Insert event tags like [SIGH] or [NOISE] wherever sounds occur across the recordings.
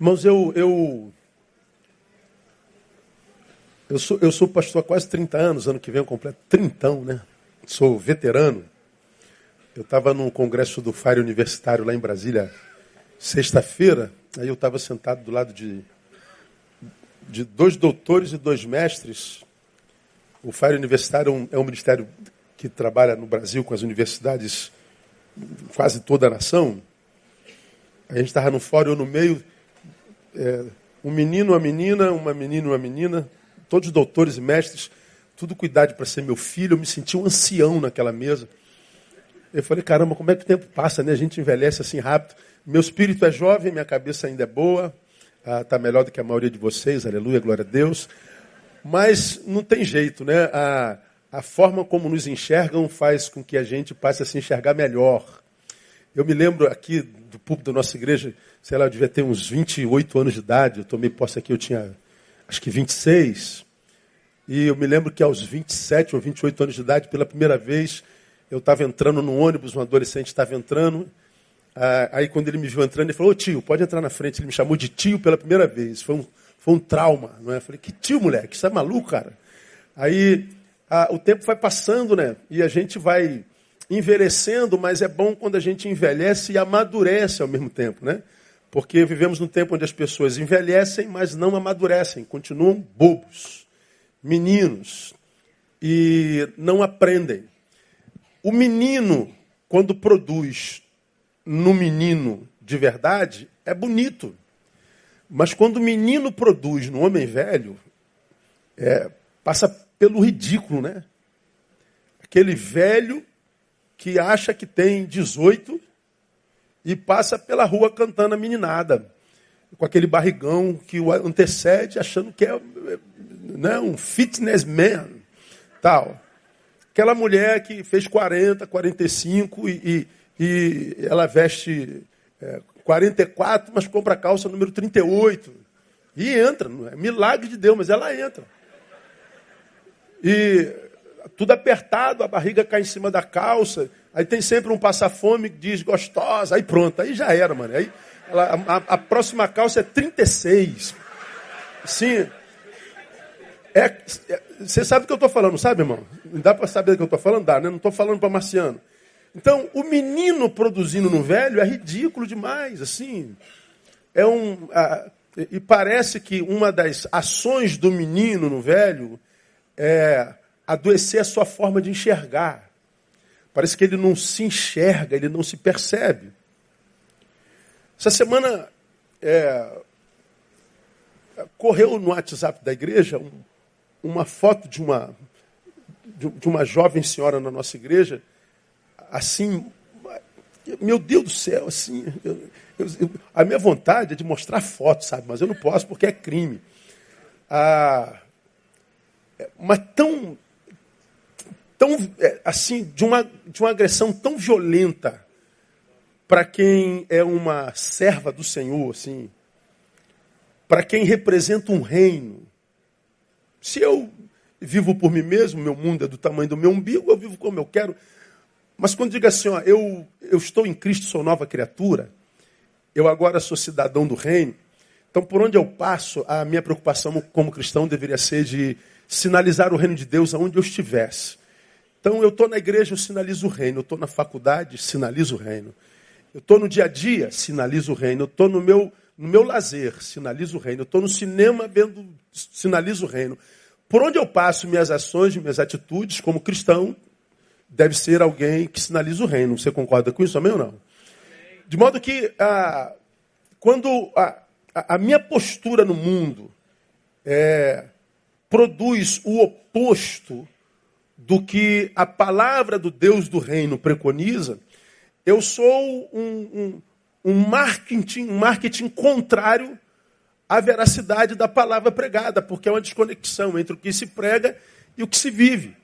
Irmãos, eu, eu, eu, sou, eu sou pastor há quase 30 anos, ano que vem eu completo trintão, né? Sou veterano. Eu estava num congresso do Fire Universitário lá em Brasília, sexta-feira, aí eu estava sentado do lado de, de dois doutores e dois mestres. O Fire Universitário é um, é um ministério que trabalha no Brasil com as universidades, quase toda a nação. A gente estava no fórum, eu no meio, é, um menino, uma menina, uma menina, uma menina, todos doutores e mestres, tudo cuidado para ser meu filho. Eu me senti um ancião naquela mesa. Eu falei, caramba, como é que o tempo passa, né? A gente envelhece assim rápido. Meu espírito é jovem, minha cabeça ainda é boa, está ah, melhor do que a maioria de vocês, aleluia, glória a Deus. Mas não tem jeito, né? A, a forma como nos enxergam faz com que a gente passe a se enxergar melhor. Eu me lembro aqui do púlpito da nossa igreja, sei lá, eu devia ter uns 28 anos de idade, eu tomei posse aqui, eu tinha acho que 26. E eu me lembro que aos 27 ou 28 anos de idade, pela primeira vez, eu estava entrando no ônibus, um adolescente estava entrando. Ah, aí quando ele me viu entrando, ele falou, ô tio, pode entrar na frente. Ele me chamou de tio pela primeira vez. Foi um, foi um trauma. Não é? Eu falei, que tio, moleque? Você é maluco, cara? Aí ah, o tempo vai passando, né? E a gente vai envelhecendo, mas é bom quando a gente envelhece e amadurece ao mesmo tempo, né? Porque vivemos num tempo onde as pessoas envelhecem, mas não amadurecem, continuam bobos, meninos, e não aprendem. O menino, quando produz no menino de verdade, é bonito. Mas quando o menino produz no homem velho, é, passa pelo ridículo, né? Aquele velho que acha que tem 18 e passa pela rua cantando a meninada, com aquele barrigão que o antecede, achando que é né, um fitness man, tal. Aquela mulher que fez 40, 45 e, e, e ela veste é, 44, mas compra calça número 38. E entra, não é milagre de Deus, mas ela entra. E tudo apertado, a barriga cai em cima da calça. Aí tem sempre um passa-fome que diz gostosa. Aí pronto, aí já era, mano. Aí ela, a, a, próxima calça é 36. Sim. É, é, você sabe o que eu estou falando, sabe, irmão? Dá para saber o que eu estou falando? Dá, né? Não estou falando para marciano. Então, o menino produzindo no velho é ridículo demais, assim. É um. e parece que uma das ações do menino no velho é adoecer a sua forma de enxergar. Parece que ele não se enxerga, ele não se percebe. Essa semana é, correu no WhatsApp da igreja um, uma foto de uma, de uma jovem senhora na nossa igreja, assim, meu Deus do céu, assim, eu, eu, a minha vontade é de mostrar foto, sabe? Mas eu não posso porque é crime. Ah, mas tão tão é, assim de uma, de uma agressão tão violenta para quem é uma serva do Senhor, assim, para quem representa um reino. Se eu vivo por mim mesmo, meu mundo é do tamanho do meu umbigo, eu vivo como eu quero. Mas quando digo assim, ó, eu, eu estou em Cristo, sou nova criatura, eu agora sou cidadão do reino, então por onde eu passo, a minha preocupação como cristão deveria ser de sinalizar o reino de Deus aonde eu estivesse. Então eu estou na igreja, eu sinalizo o reino. Eu estou na faculdade, sinalizo o reino. Eu estou no dia a dia, sinalizo o reino. Eu estou no meu, no meu lazer, sinalizo o reino. Eu estou no cinema, vendo, sinalizo o reino. Por onde eu passo, minhas ações, minhas atitudes, como cristão, deve ser alguém que sinaliza o reino. Você concorda com isso, amém ou não? De modo que, ah, quando a, a, minha postura no mundo é, produz o oposto do que a palavra do Deus do reino preconiza, eu sou um, um, um, marketing, um marketing contrário à veracidade da palavra pregada, porque é uma desconexão entre o que se prega e o que se vive.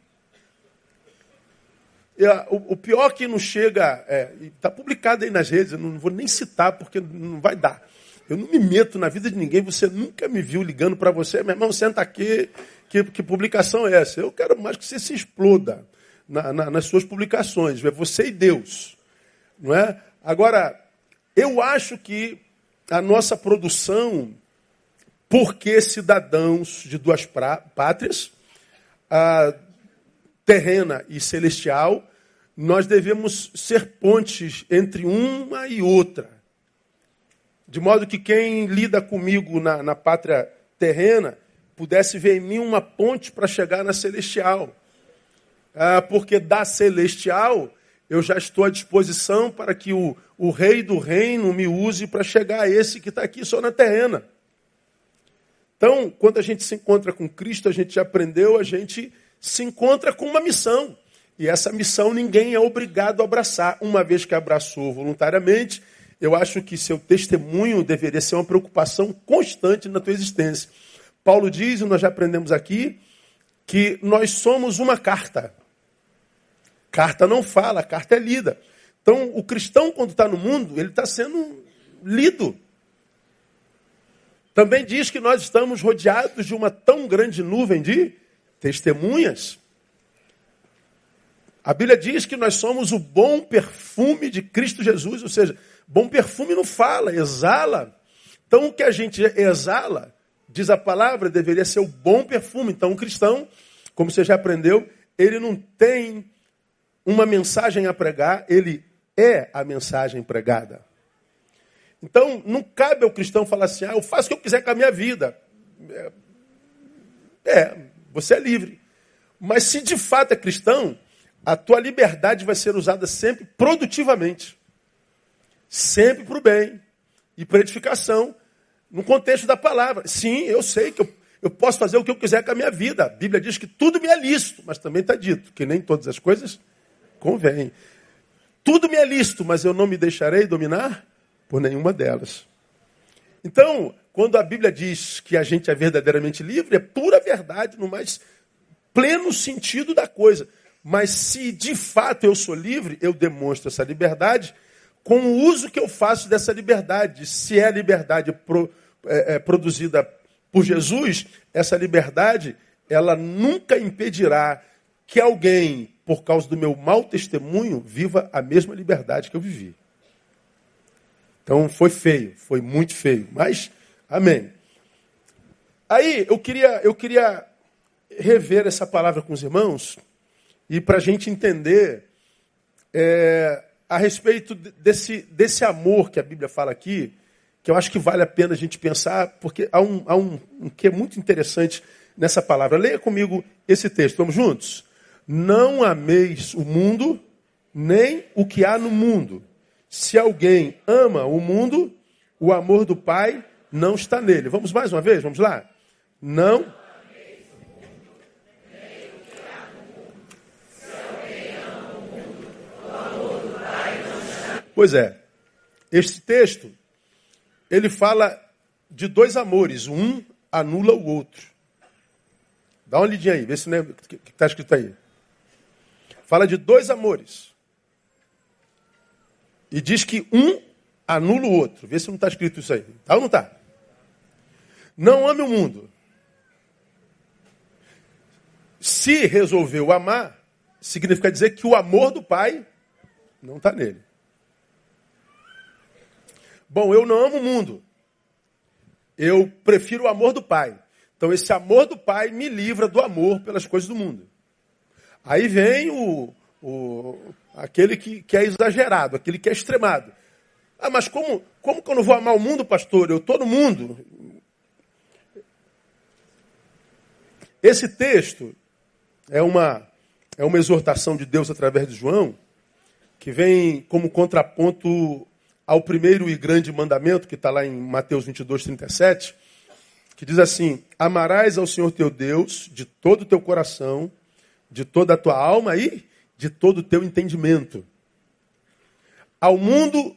O, pior que não chega, está é, publicado aí nas redes, eu não vou nem citar porque não vai dar. Eu não me meto na vida de ninguém, você nunca me viu ligando para você, meu irmão, senta aqui, que, que publicação é essa? Eu quero mais que você se exploda na, na, nas suas publicações. É você e Deus. Não é? Agora, eu acho que a nossa produção, porque cidadãos de duas pátrias, a terrena e celestial, nós devemos ser pontes entre uma e outra. De modo que quem lida comigo na, na pátria terrena pudesse ver em mim uma ponte para chegar na celestial. Ah, porque da celestial eu já estou à disposição para que o, o rei do reino me use para chegar a esse que está aqui só na terrena. Então, quando a gente se encontra com Cristo, a gente já aprendeu, a gente se encontra com uma missão. E essa missão ninguém é obrigado a abraçar. Uma vez que abraçou voluntariamente, eu acho que seu testemunho deveria ser uma preocupação constante na tua existência. Paulo diz, e nós já aprendemos aqui, que nós somos uma carta. Carta não fala, carta é lida. Então, o cristão, quando está no mundo, ele está sendo lido. Também diz que nós estamos rodeados de uma tão grande nuvem de testemunhas. A Bíblia diz que nós somos o bom perfume de Cristo Jesus, ou seja, bom perfume não fala, exala. Então o que a gente exala, diz a palavra, deveria ser o bom perfume. Então o cristão, como você já aprendeu, ele não tem uma mensagem a pregar, ele é a mensagem pregada. Então, não cabe ao cristão falar assim, ah, eu faço o que eu quiser com a minha vida. É, é, você é livre. Mas se de fato é cristão, a tua liberdade vai ser usada sempre produtivamente. Sempre para o bem e para edificação, no contexto da palavra. Sim, eu sei que eu, eu posso fazer o que eu quiser com a minha vida. A Bíblia diz que tudo me é lícito, mas também está dito que nem todas as coisas convêm. Tudo me é lícito, mas eu não me deixarei dominar por nenhuma delas. Então, quando a Bíblia diz que a gente é verdadeiramente livre, é pura verdade no mais pleno sentido da coisa. Mas se de fato eu sou livre, eu demonstro essa liberdade com o uso que eu faço dessa liberdade. Se é liberdade pro, é, é, produzida por Jesus, essa liberdade ela nunca impedirá que alguém, por causa do meu mau testemunho, viva a mesma liberdade que eu vivi. Então foi feio, foi muito feio, mas amém. Aí eu queria, eu queria rever essa palavra com os irmãos e para a gente entender é, a respeito desse, desse amor que a Bíblia fala aqui, que eu acho que vale a pena a gente pensar, porque há um, há um, um que é muito interessante nessa palavra. Leia comigo esse texto, vamos juntos? Não ameis o mundo, nem o que há no mundo. Se alguém ama o mundo, o amor do Pai não está nele. Vamos mais uma vez? Vamos lá? Não. Pois é, este texto, ele fala de dois amores, um anula o outro. Dá uma lidinha aí, vê se não é o que está escrito aí. Fala de dois amores. E diz que um anula o outro. Vê se não está escrito isso aí. Tá ou não está? Não ame o mundo. Se resolveu amar, significa dizer que o amor do pai não está nele. Bom, eu não amo o mundo. Eu prefiro o amor do pai. Então, esse amor do pai me livra do amor pelas coisas do mundo. Aí vem o, o, aquele que, que é exagerado, aquele que é extremado. Ah, mas como, como que eu não vou amar o mundo, pastor? Eu estou no mundo. Esse texto é uma, é uma exortação de Deus através de João, que vem como contraponto ao primeiro e grande mandamento, que está lá em Mateus 22, 37, que diz assim: Amarás ao Senhor teu Deus de todo o teu coração, de toda a tua alma e de todo o teu entendimento. Ao mundo,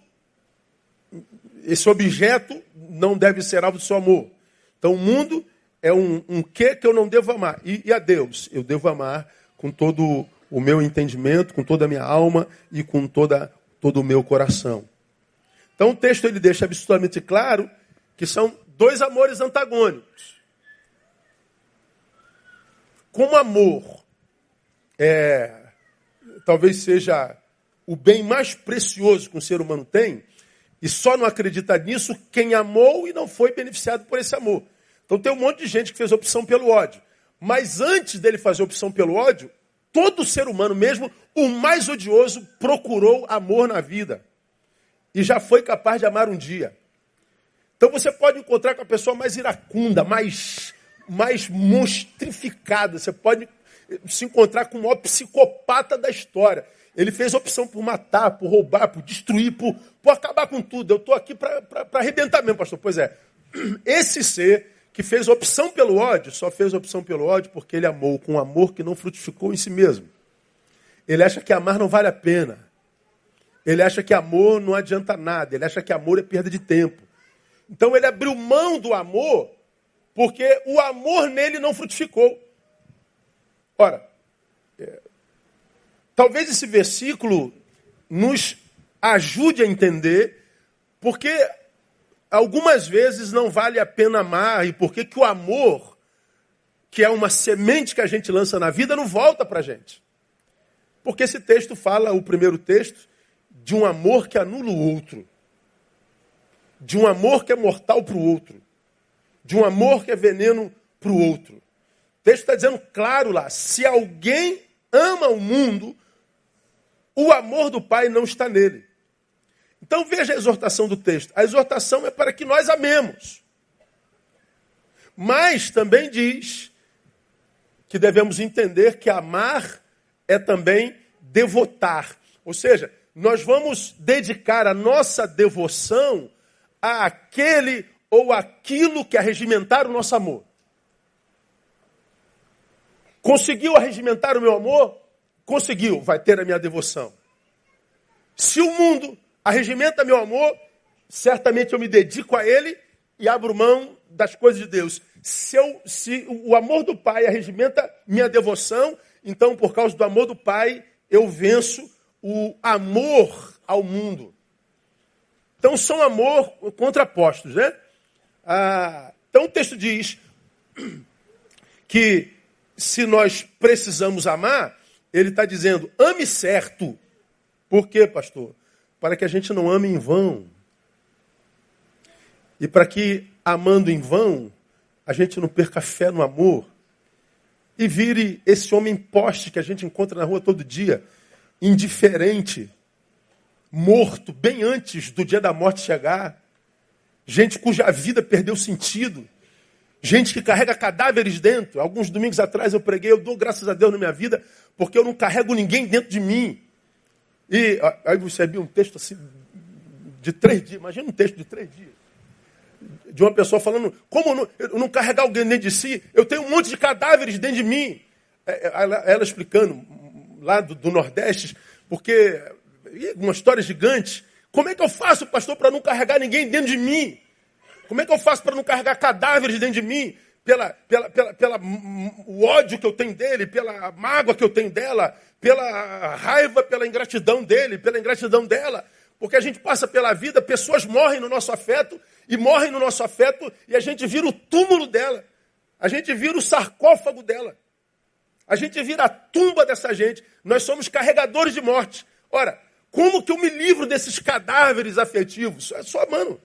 esse objeto não deve ser alvo do seu amor. Então, o mundo é um, um que que eu não devo amar. E, e a Deus? Eu devo amar com todo o meu entendimento, com toda a minha alma e com toda, todo o meu coração. Então, o texto ele deixa absolutamente claro que são dois amores antagônicos. Como amor é talvez seja o bem mais precioso que um ser humano tem, E só não acredita nisso quem amou e não foi beneficiado por esse amor. Então tem um monte de gente que fez opção pelo ódio. Mas antes dele fazer opção pelo ódio, todo ser humano, mesmo o mais odioso, procurou amor na vida. E já foi capaz de amar um dia. Então você pode encontrar com a pessoa mais iracunda, mais, mais monstrificada. Você pode se encontrar com o maior psicopata da história. Ele fez opção por matar, por roubar, por destruir, por, por acabar com tudo. Eu estou aqui para arrebentar mesmo, pastor. Pois é, [CLEARS THROAT] esse ser que fez opção pelo ódio, só fez opção pelo ódio porque ele amou com um amor que não frutificou em si mesmo. Ele acha que amar não vale a pena. Ele acha que amor não adianta nada. Ele acha que amor é perda de tempo. Então ele abriu mão do amor porque o amor nele não frutificou. Ora, é, talvez esse versículo nos ajude a entender porque algumas vezes não vale a pena amar e por que o amor, que é uma semente que a gente lança na vida, não volta para a gente. Porque esse texto fala, o primeiro texto, de um amor que anula o outro. De um amor que é mortal para o outro. De um amor que é veneno para o outro. O texto está dizendo claro lá: se alguém ama o mundo, o amor do Pai não está nele. Então veja a exortação do texto. A exortação é para que nós amemos. Mas também diz que devemos entender que amar é também devotar. Ou seja, nós vamos dedicar a nossa devoção àquele ou aquilo que arregimentar o nosso amor. Conseguiu arregimentar o meu amor? Conseguiu, vai ter a minha devoção. Se o mundo arregimenta meu amor, certamente eu me dedico a ele e abro mão das coisas de Deus. Se, eu, se o amor do Pai arregimenta minha devoção, então por causa do amor do Pai, eu venço o amor ao mundo. Então são amor contrapostos, né? Ah, então o texto diz [CLEARS THROAT] que se nós precisamos amar, ele está dizendo, ame certo. Por quê, pastor? para que a gente não ame em vão. E para que, amando em vão, a gente não perca fé no amor. E vire esse homem poste que a gente encontra na rua todo dia, indiferente, morto, bem antes do dia da morte chegar. Gente cuja vida perdeu sentido. Gente que carrega cadáveres dentro. Alguns domingos atrás eu preguei, eu dou graças a Deus na minha vida, porque eu não carrego ninguém dentro de mim. E aí você viu um texto assim, de três dias, imagina um texto de três dias. De uma pessoa falando, como não, não carregar alguém dentro de si? Eu tenho um monte de cadáveres dentro de mim. É, é, ela, ela explicando, lá do, do Nordeste, porque uma história gigante. Como é que eu faço, pastor, para não carregar ninguém dentro de mim? Como é que eu faço para não carregar cadáveres dentro de mim? Pela, pela, pela, pela o ódio que eu tenho dele, pela mágoa que eu tenho dela, pela raiva, pela ingratidão dele, pela ingratidão dela. Porque a gente passa pela vida, pessoas morrem no nosso afeto, e morrem no nosso afeto, e a gente vira o túmulo dela. A gente vira o sarcófago dela. A gente vira a tumba dessa gente. Nós somos carregadores de morte. Ora, como que eu me livro desses cadáveres afetivos? É só, mano.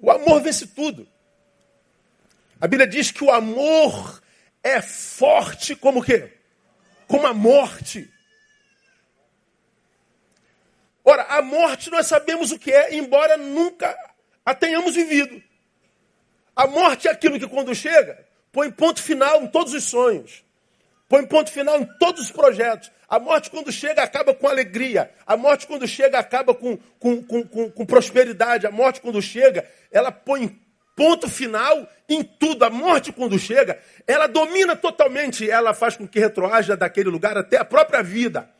O amor vence tudo. A Bíblia diz que o amor é forte como o quê? como a morte. Ora, a morte nós sabemos o que é, embora nunca a tenhamos vivido. A morte é aquilo que, quando chega, põe ponto final em todos os sonhos, põe ponto final em todos os projetos. A morte, quando chega, acaba com alegria. A morte, quando chega, acaba com, com, com, com, prosperidade. A morte, quando chega, ela põe ponto final em tudo. A morte, quando chega, ela domina totalmente, ela faz com que retroaja daquele lugar até a própria vida.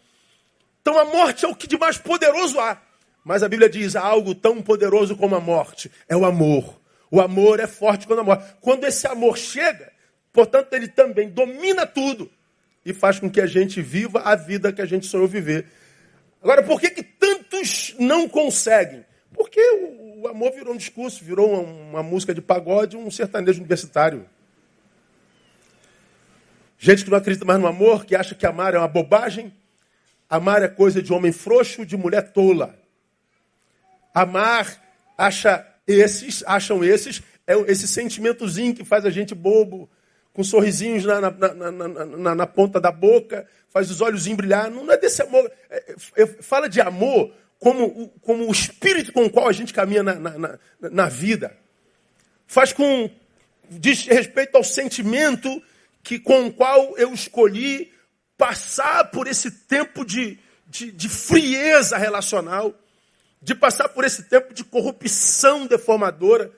Então a morte é o que de mais poderoso há. Mas a Bíblia diz: há algo tão poderoso como a morte é o amor. O amor é forte quando a morte. Quando esse amor chega, portanto, ele também domina tudo e faz com que a gente viva a vida que a gente sonhou viver. Agora, por que, que tantos não conseguem? Porque o o amor virou um discurso, virou uma, uma música de pagode, um sertanejo universitário. Gente que não acredita mais no amor, que acha que amar é uma bobagem, amar é coisa de homem frouxo, de mulher tola. Amar acha esses, acham esses, é esse sentimentozinho que faz a gente bobo, com sorrisinhos na, na, na, na, ponta da boca, faz os olhos brilhar. Não é desse amor. É, é, fala de amor como, como o espírito com o qual a gente caminha na, na, na vida. Faz com. diz respeito ao sentimento que, com o qual eu escolhi passar por esse tempo de, de, de frieza relacional, de passar por esse tempo de corrupção deformadora.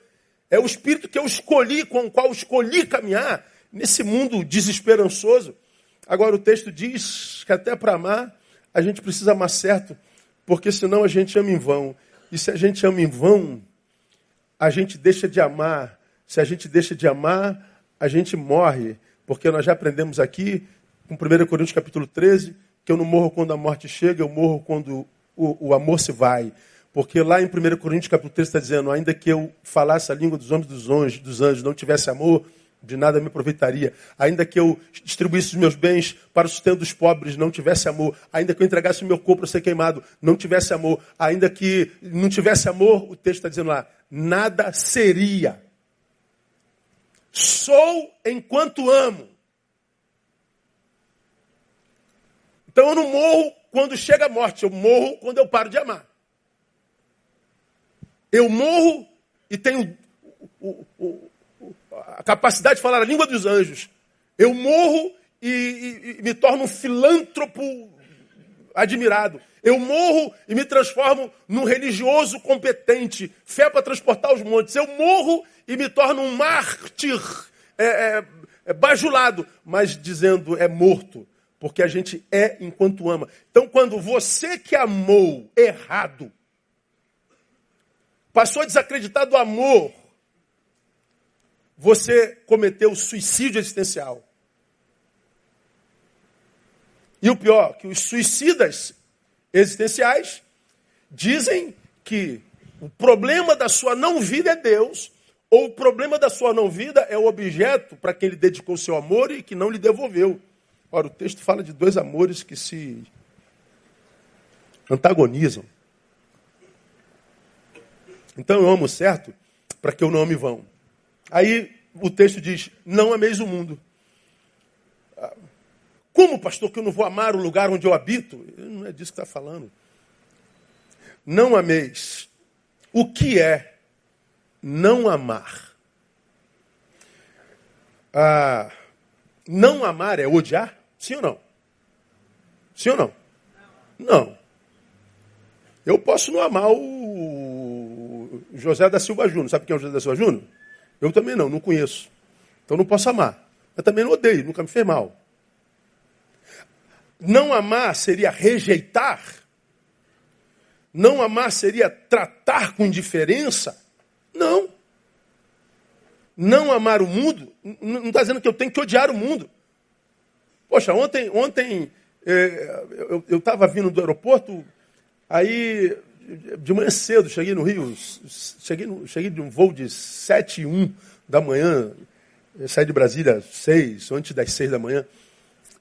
É o espírito que eu escolhi, com o qual escolhi caminhar nesse mundo desesperançoso. Agora o texto diz que até para amar a gente precisa amar certo, porque senão a gente ama em vão. E se a gente ama em vão, a gente deixa de amar. Se a gente deixa de amar, a gente morre. Porque nós já aprendemos aqui, com 1 Coríntios capítulo 13, que eu não morro quando a morte chega, eu morro quando o, o amor se vai. Porque lá em 1 Coríntios capítulo 13 está dizendo, ainda que eu falasse a língua dos homens dos anjos, dos anjos não tivesse amor, de nada me aproveitaria. Ainda que eu distribuísse os meus bens para o sustento dos pobres, não tivesse amor. Ainda que eu entregasse o meu corpo para ser queimado, não tivesse amor. Ainda que não tivesse amor, o texto está dizendo lá, nada seria. Sou enquanto amo. Então eu não morro quando chega a morte, eu morro quando eu paro de amar. Eu morro e tenho o, o, a capacidade de falar a língua dos anjos. Eu morro e, e, e me torno um filântropo admirado. Eu morro e me transformo num religioso competente, fé para transportar os montes. Eu morro e me torno um mártir é, é, é, bajulado, mas dizendo é morto, porque a gente é enquanto ama. Então, quando você que amou errado, passou a desacreditar do amor você cometeu suicídio existencial. E o pior, que os suicidas existenciais dizem que o problema da sua não vida é Deus, ou o problema da sua não vida é o objeto para quem ele dedicou seu amor e que não lhe devolveu. Ora, o texto fala de dois amores que se antagonizam. Então eu amo certo para que eu não ame vão. Aí o texto diz: Não ameis o mundo. Ah, como, pastor, que eu não vou amar o lugar onde eu habito? Não é disso que está falando. Não ameis. O que é não amar? Ah, não amar é odiar? Sim ou não? Sim ou não? Não. Eu posso não amar o José da Silva Júnior. Sabe quem é o José da Silva Júnior? Eu também não, não conheço. Então não posso amar. Mas também não odeio, nunca me fez mal. Não amar seria rejeitar. Não amar seria tratar com indiferença. Não. Não amar o mundo, não está dizendo que eu tenho que odiar o mundo. Poxa, ontem, ontem é, eu estava vindo do aeroporto, aí de manhã cedo, cheguei no Rio, cheguei, no, cheguei de um voo de 7 e 1 da manhã, saí de Brasília às 6, antes das 6 da manhã.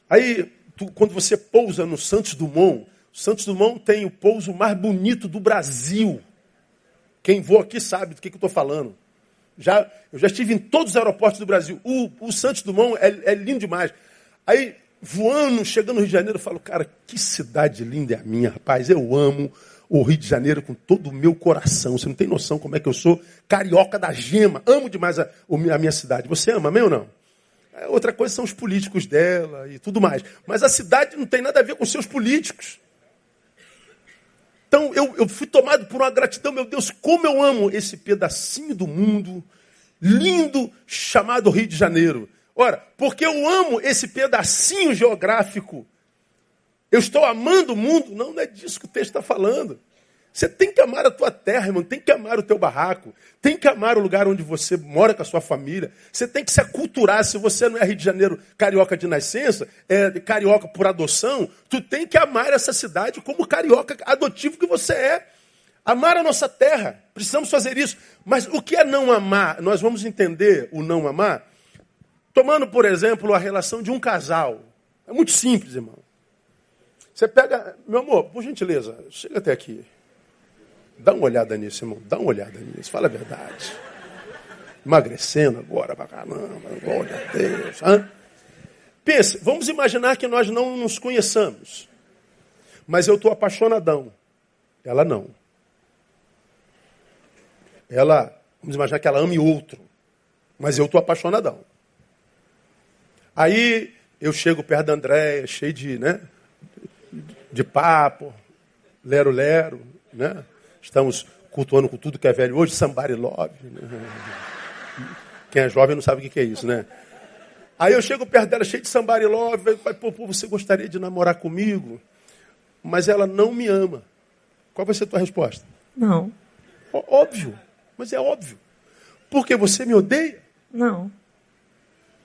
Aí, tu, quando você pousa no Santos Dumont, Santos Dumont tem o pouso mais bonito do Brasil. Quem voa aqui sabe do que, que eu estou falando. Já, eu já estive em todos os aeroportos do Brasil. O, o Santos Dumont é, é lindo demais. Aí, voando, chegando no Rio de Janeiro, eu falo, cara, que cidade linda é a minha, rapaz. Eu amo o Rio de Janeiro com todo o meu coração. Você não tem noção como é que eu sou carioca da gema. Amo demais a, a minha cidade. Você ama, amém ou não? É, outra coisa são os políticos dela e tudo mais. Mas a cidade não tem nada a ver com seus políticos. Então eu, eu fui tomado por uma gratidão, meu Deus, como eu amo esse pedacinho do mundo lindo chamado Rio de Janeiro. Ora, porque eu amo esse pedacinho geográfico eu estou amando o mundo? Não, não é disso que o texto está falando. Você tem que amar a tua terra, irmão. Tem que amar o teu barraco. Tem que amar o lugar onde você mora com a sua família. Você tem que se aculturar. Se você não é Rio de Janeiro carioca de nascença, é carioca por adoção, tu tem que amar essa cidade como carioca adotivo que você é. Amar a nossa terra. Precisamos fazer isso. Mas o que é não amar? Nós vamos entender o não amar tomando, por exemplo, a relação de um casal. É muito simples, irmão. Você pega, meu amor, por gentileza, chega até aqui. Dá uma olhada nisso, irmão. Dá uma olhada nisso. Fala a verdade. Emagrecendo agora pra caramba. Glória a Deus. Hã? Pense, vamos imaginar que nós não nos conheçamos. Mas eu estou apaixonadão. Ela não. Ela, vamos imaginar que ela ame outro. Mas eu estou apaixonadão. Aí eu chego perto da Andréia, cheio de, né, de papo, lero-lero, né? Estamos cultuando com tudo que é velho hoje, somebody love. Né? Quem é jovem não sabe o que é isso, né? Aí eu chego perto dela, cheio de somebody love, pô, pô, você gostaria de namorar comigo? Mas ela não me ama. Qual vai ser a tua resposta? Não. Óbvio, mas é óbvio. Porque você me odeia? Não.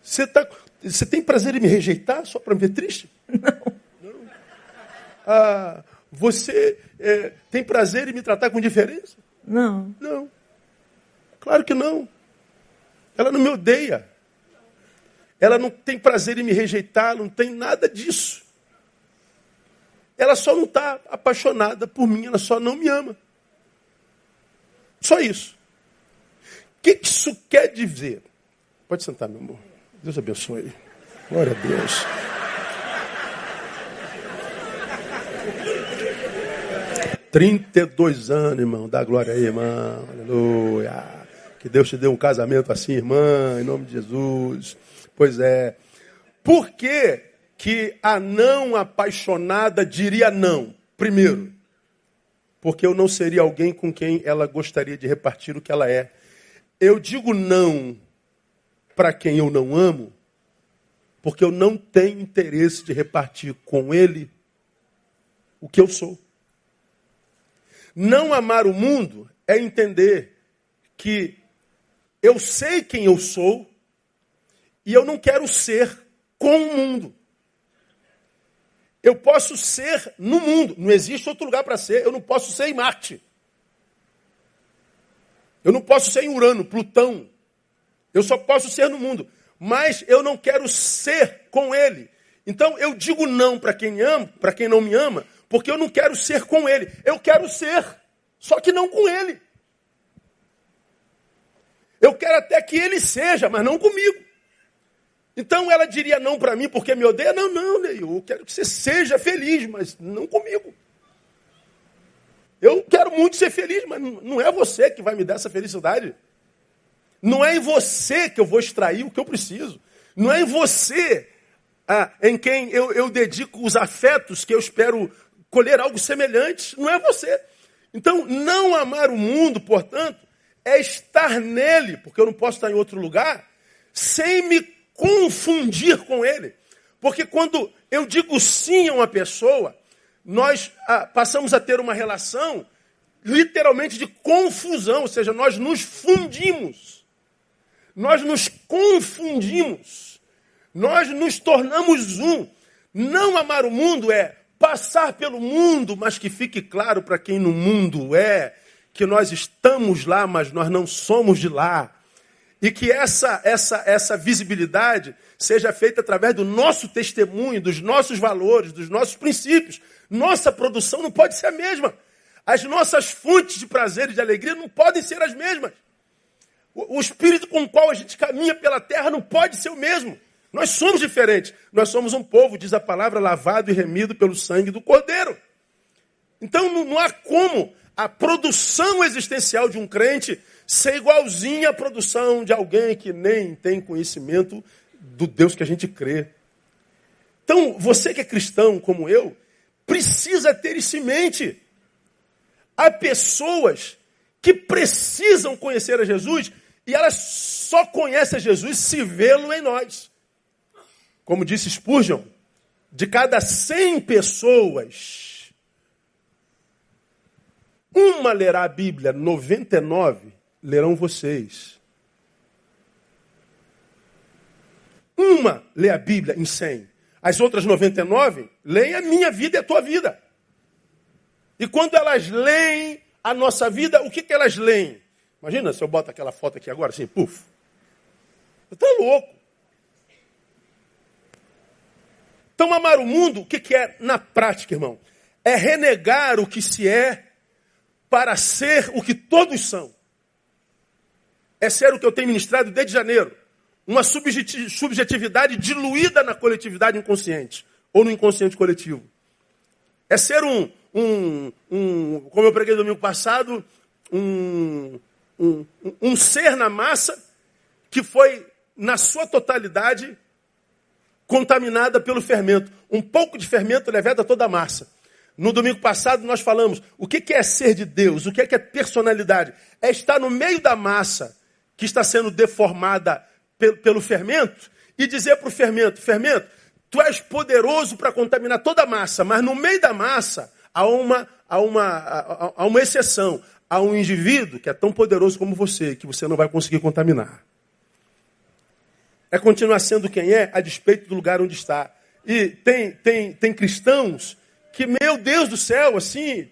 Você, tá, você tem prazer em me rejeitar só para me ver triste? Não. Ah, você é, tem prazer em me tratar com diferença? Não. Não. Claro que não. Ela não me odeia. Ela não tem prazer em me rejeitar, não tem nada disso. Ela só não está apaixonada por mim, ela só não me ama. Só isso. O que isso quer dizer? Pode sentar, meu amor. Deus abençoe. Glória a Deus. 32 anos, irmão. Dá glória aí, irmão. Aleluia. Que Deus te dê um casamento assim, irmã, em nome de Jesus. Pois é. Por que, que a não apaixonada diria não? Primeiro, porque eu não seria alguém com quem ela gostaria de repartir o que ela é. Eu digo não para quem eu não amo, porque eu não tenho interesse de repartir com ele o que eu sou. Não amar o mundo é entender que eu sei quem eu sou e eu não quero ser com o mundo. Eu posso ser no mundo, não existe outro lugar para ser. Eu não posso ser em Marte. Eu não posso ser em Urano, Plutão. Eu só posso ser no mundo. Mas eu não quero ser com ele. Então eu digo não para quem ama, para quem não me ama, porque eu não quero ser com ele. Eu quero ser, só que não com ele. Eu quero até que ele seja, mas não comigo. Então ela diria não para mim porque me odeia? Não, não, Neil, eu quero que você seja feliz, mas não comigo. Eu quero muito ser feliz, mas não é você que vai me dar essa felicidade. Não é em você que eu vou extrair o que eu preciso. Não é em você ah, em quem eu, eu dedico os afetos que eu espero colher algo semelhante, não é você. Então, não amar o mundo, portanto, é estar nele, porque eu não posso estar em outro lugar, sem me confundir com ele. Porque quando eu digo sim a uma pessoa, nós ah, passamos a ter uma relação literalmente de confusão, ou seja, nós nos fundimos, nós nos confundimos, nós nos tornamos um. Não amar o mundo é passar pelo mundo, mas que fique claro para quem no mundo é, que nós estamos lá, mas nós não somos de lá. E que essa, essa, essa visibilidade seja feita através do nosso testemunho, dos nossos valores, dos nossos princípios. Nossa produção não pode ser a mesma. As nossas fontes de prazer e de alegria não podem ser as mesmas. O, o espírito com o qual a gente caminha pela terra não pode ser o mesmo. Nós somos diferentes. Nós somos um povo, diz a palavra, lavado e remido pelo sangue do Cordeiro. Então não, não há como a produção existencial de um crente ser igualzinha à produção de alguém que nem tem conhecimento do Deus que a gente crê. Então, você que é cristão como eu, precisa ter isso em mente. Há pessoas que precisam conhecer a Jesus e elas só conhecem a Jesus se vê-lo em nós. Como disse Spurgeon, de cada 100 pessoas, uma lerá a Bíblia, 99 lerão vocês. Uma lê a Bíblia em 100. As outras 99 leem a minha vida e a tua vida. E quando elas leem a nossa vida, o que, que elas leem? Imagina se eu boto aquela foto aqui agora, assim, puf. Você está louco. Então, amar o mundo, o que, que é na prática, irmão? É renegar o que se é para ser o que todos são. É ser o que eu tenho ministrado desde janeiro. Uma subjetividade diluída na coletividade inconsciente ou no inconsciente coletivo. É ser um, um, um como eu preguei domingo passado, um, um, um ser na massa que foi, na sua totalidade, contaminada pelo fermento. Um pouco de fermento levado a toda a massa. No domingo passado nós falamos o que é ser de Deus, o que é personalidade. É estar no meio da massa que está sendo deformada pelo fermento e dizer para o fermento: fermento, tu és poderoso para contaminar toda a massa, mas no meio da massa há uma, há uma, há uma exceção. Há um indivíduo que é tão poderoso como você, que você não vai conseguir contaminar. É continuar sendo quem é, a despeito do lugar onde está. E tem, tem, tem cristãos que, meu Deus do céu, assim,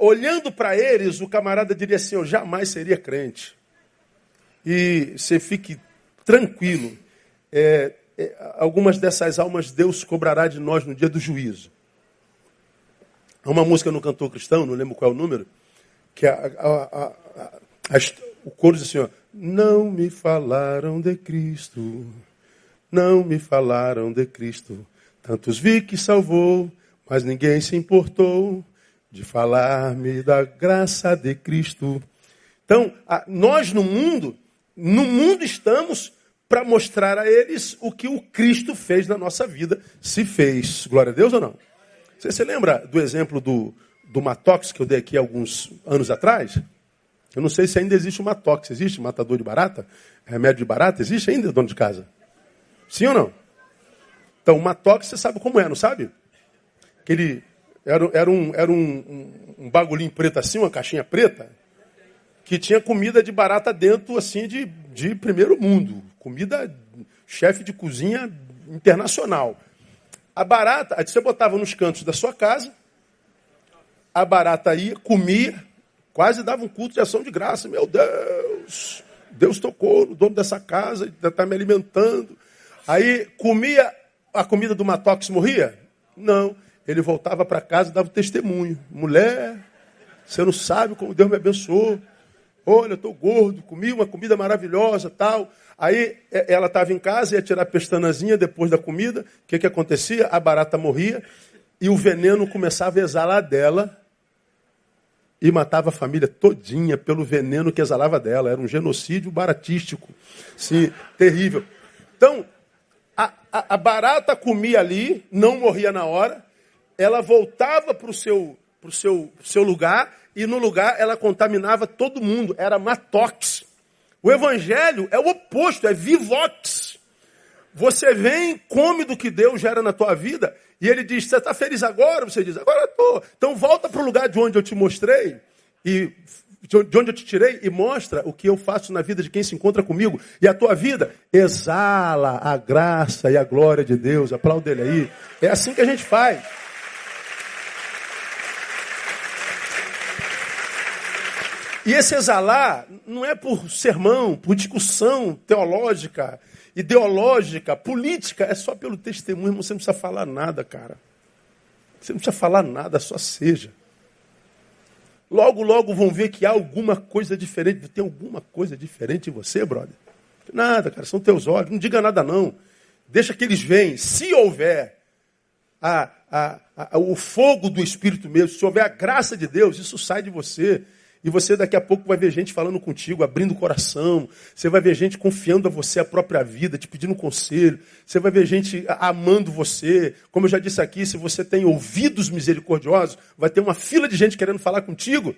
olhando para eles, o camarada diria assim: Eu jamais seria crente. E você fique tranquilo. É, é, algumas dessas almas Deus cobrará de nós no dia do juízo. Há uma música no cantor cristão, não lembro qual é o número, que a, a, a, o coro diz assim: ó, Não me falaram de Cristo, não me falaram de Cristo. Tantos vi que salvou, mas ninguém se importou de falar-me da graça de Cristo. Então, nós no mundo, no mundo estamos para mostrar a eles o que o Cristo fez na nossa vida, se fez. Glória a Deus ou não? Você se lembra do exemplo do, do Matox que eu dei aqui alguns anos atrás? Eu não sei se ainda existe o Matox. Existe matador de barata? Remédio de barata? Existe ainda, dono de casa? Sim ou não? Então, o Matox você sabe como é, não sabe? Aquele, era, era, um, era um, um, um bagulhinho preto assim, uma caixinha preta, que tinha comida de barata dentro, assim, de, de primeiro mundo. Comida, chefe de cozinha internacional. A barata, você botava nos cantos da sua casa, a barata ia, comia, quase dava um culto de ação de graça. Meu Deus, Deus tocou no dono dessa casa, está me alimentando. Aí comia a comida do Matox morria? Não. Ele voltava para casa e dava testemunho. Mulher, você não sabe como Deus me abençoou. Olha, eu estou gordo, comi uma comida maravilhosa, tal. Aí ela estava em casa, ia tirar a pestanazinha depois da comida. O que, que acontecia? A barata morria e o veneno começava a exalar dela e matava a família todinha pelo veneno que exalava dela. Era um genocídio baratístico. Sim, terrível. Então, a, a, a barata comia ali, não morria na hora, ela voltava para o seu, pro seu, seu lugar e no lugar ela contaminava todo mundo. Era matox. O evangelho é o oposto, é vivox. Você vem, come do que Deus gera na tua vida, e ele diz: Você está feliz agora? Você diz: Agora estou. Então volta para o lugar de onde eu te mostrei, e de onde eu te tirei, e mostra o que eu faço na vida de quem se encontra comigo. E a tua vida exala a graça e a glória de Deus. Aplauda ele aí. É assim que a gente faz. E esse exalar não é por sermão, por discussão teológica, ideológica, política, é só pelo testemunho, você não precisa falar nada, cara. Você não precisa falar nada, só seja. Logo, logo vão ver que há alguma coisa diferente. Tem alguma coisa diferente em você, brother? Nada, cara, são teus olhos. Não diga nada, não. Deixa que eles venham. Se houver a, a, a, o fogo do Espírito mesmo, se houver a graça de Deus, isso sai de você. E você daqui a pouco vai ver gente falando contigo, abrindo o coração. Você vai ver gente confiando a você a própria vida, te pedindo conselho. Você vai ver gente amando você. Como eu já disse aqui, se você tem ouvidos misericordiosos, vai ter uma fila de gente querendo falar contigo.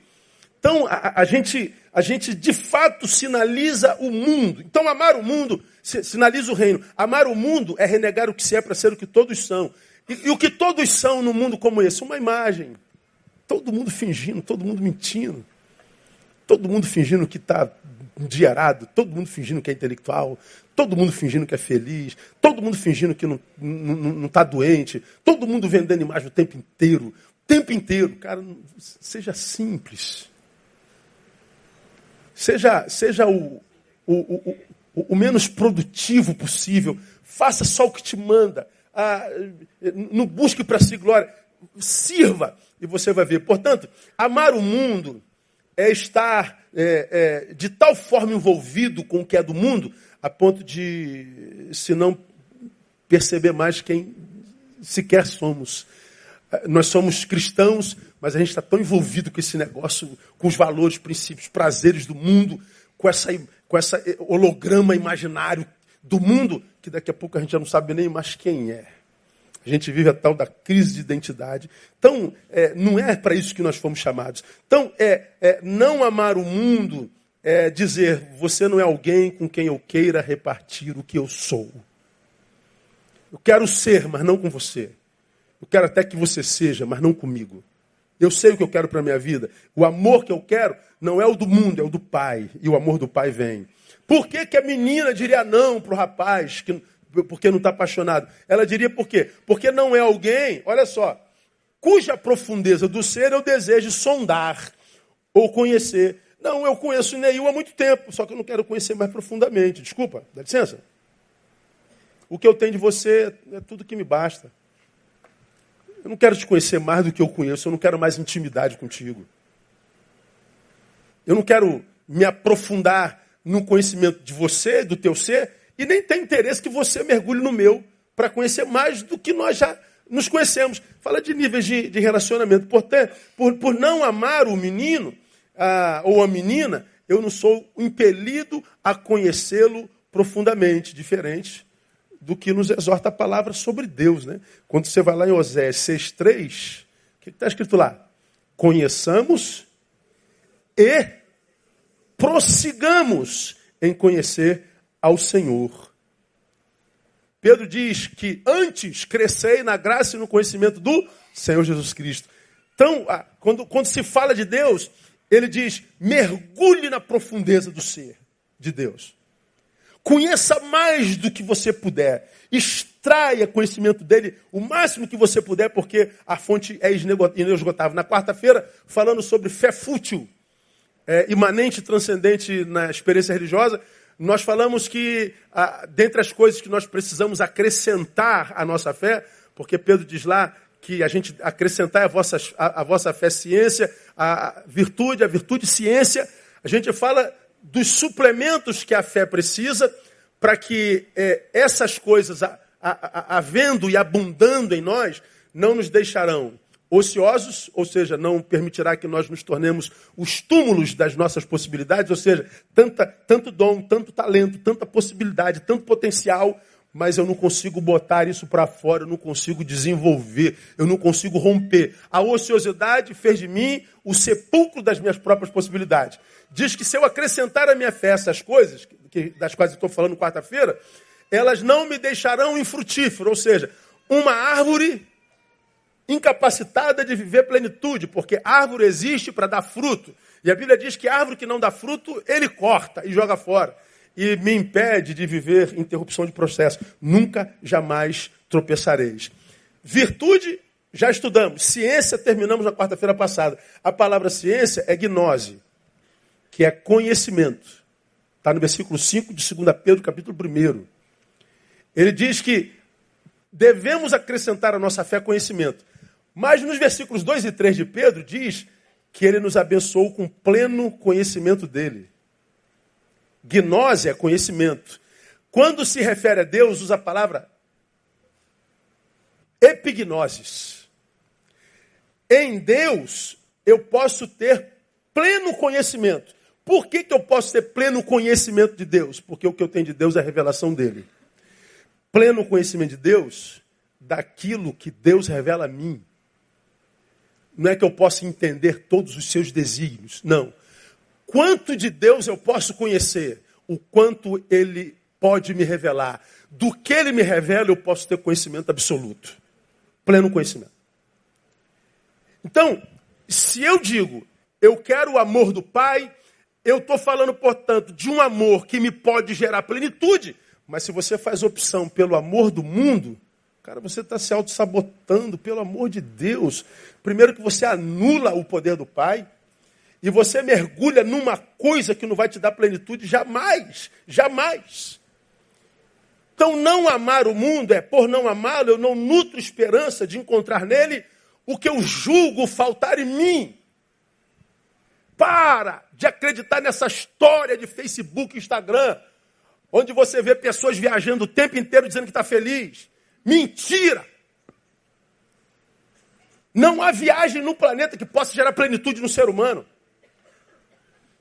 Então, a, a gente, a gente de fato sinaliza o mundo. Então, amar o mundo sinaliza o reino. Amar o mundo é renegar o que se é para ser o que todos são. E, e o que todos são no mundo como esse? Uma imagem. Todo mundo fingindo, todo mundo mentindo. Todo mundo fingindo que está endinheirado, todo mundo fingindo que é intelectual, todo mundo fingindo que é feliz, todo mundo fingindo que não está tá doente, todo mundo vendendo imagem o tempo inteiro. O tempo inteiro. Cara, seja simples. Seja, seja o, o, o, o, o menos produtivo possível. Faça só o que te manda. Ah, não busque para si glória. sirva e você vai ver. Portanto, amar o mundo é estar é, é, de tal forma envolvido com o que é do mundo, a ponto de, se não perceber mais quem sequer somos. Nós somos cristãos, mas a gente está tão envolvido com esse negócio, com os valores, princípios, prazeres do mundo, com essa, com essa holograma imaginário do mundo, que daqui a pouco a gente já não sabe nem mais quem é. A gente vive a tal da crise de identidade. Então, é, não é para isso que nós fomos chamados. Então, é, é, não amar o mundo é dizer, você não é alguém com quem eu queira repartir o que eu sou. Eu quero ser, mas não com você. Eu quero até que você seja, mas não comigo. Eu sei o que eu quero para a minha vida. O amor que eu quero não é o do mundo, é o do pai. E o amor do pai vem. Por que, que a menina diria não para o rapaz que, porque não está apaixonado? Ela diria por quê? Porque não é alguém, olha só, cuja profundeza do ser eu desejo sondar ou conhecer. Não, eu conheço Neil há muito tempo, só que eu não quero conhecer mais profundamente. Desculpa, dá licença. O que eu tenho de você é tudo que me basta. Eu não quero te conhecer mais do que eu conheço, eu não quero mais intimidade contigo. Eu não quero me aprofundar no conhecimento de você, do teu ser, e nem tenho interesse que você mergulhe no meu para conhecer mais do que nós já nos conhecemos. Fala de níveis de, de relacionamento. Portanto, por, por não amar o menino ou a menina, eu não sou impelido a conhecê-lo profundamente, diferente do que nos exorta a palavra sobre Deus. Né? Quando você vai lá em Osés 6,3, o que está escrito lá? Conheçamos e prossigamos em conhecer ao Senhor. Pedro diz que antes crescei na graça e no conhecimento do Senhor Jesus Cristo. Então, quando, quando se fala de Deus, ele diz: mergulhe na profundeza do ser de Deus. Conheça mais do que você puder. Extraia conhecimento dele o máximo que você puder, porque a fonte é inesgotável. Na quarta-feira, falando sobre fé fútil é, imanente, transcendente na experiência religiosa, nós falamos que, ah, dentre as coisas que nós precisamos acrescentar à nossa fé, porque Pedro diz lá que a gente acrescentar a vossa, a, a vossa fé ciência, a virtude, a virtude ciência, a gente fala dos suplementos que a fé precisa para que é, essas coisas, a, a, havendo e abundando em nós, não nos deixarão ociosos, ou seja, não permitirá que nós nos tornemos os túmulos das nossas possibilidades, ou seja, tanta, tanto dom, tanto talento, tanta possibilidade, tanto potencial, mas eu não consigo botar isso para fora, eu não consigo desenvolver, eu não consigo romper. A ociosidade fez de mim o sepulcro das minhas próprias possibilidades. Diz que se eu acrescentar à minha fé essas coisas, que, das quais estou falando quarta-feira, elas não me deixarão infrutífero, ou seja, uma árvore incapacitada de viver plenitude, porque árvore existe para dar fruto. E a Bíblia diz que árvore que não dá fruto, ele corta e joga fora. E me impede de viver interrupção de processo. Nunca, jamais tropeçareis. Virtude, já estudamos. Ciência, terminamos na quarta-feira passada. A palavra ciência é gnose, que é conhecimento. Está no versículo 5 de 2 Pedro, capítulo 1. Ele diz que devemos acrescentar à nossa fé conhecimento. Mas nos versículos 2 e 3 de Pedro diz que ele nos abençoou com pleno conhecimento dele. Gnose é conhecimento. Quando se refere a Deus, usa a palavra epignoses. Em Deus, eu posso ter pleno conhecimento. Por que, que eu posso ter pleno conhecimento de Deus? Porque o que eu tenho de Deus é a revelação dele. Pleno conhecimento de Deus, daquilo que Deus revela a mim. Não é que eu possa entender todos os seus desígnios. Não. Quanto de Deus eu posso conhecer? O quanto ele pode me revelar. Do que ele me revela, eu posso ter conhecimento absoluto. Pleno conhecimento. Então, se eu digo, eu quero o amor do Pai, eu estou falando, portanto, de um amor que me pode gerar plenitude. Mas se você faz opção pelo amor do mundo, Cara, você está se auto-sabotando, pelo amor de Deus. Primeiro que você anula o poder do Pai. E você mergulha numa coisa que não vai te dar plenitude jamais. Jamais. Então, não amar o mundo é, por não amá-lo, eu não nutro esperança de encontrar nele o que eu julgo faltar em mim. Para de acreditar nessa história de Facebook, Instagram, onde você vê pessoas viajando o tempo inteiro dizendo que está feliz. Mentira! Não há viagem no planeta que possa gerar plenitude no ser humano.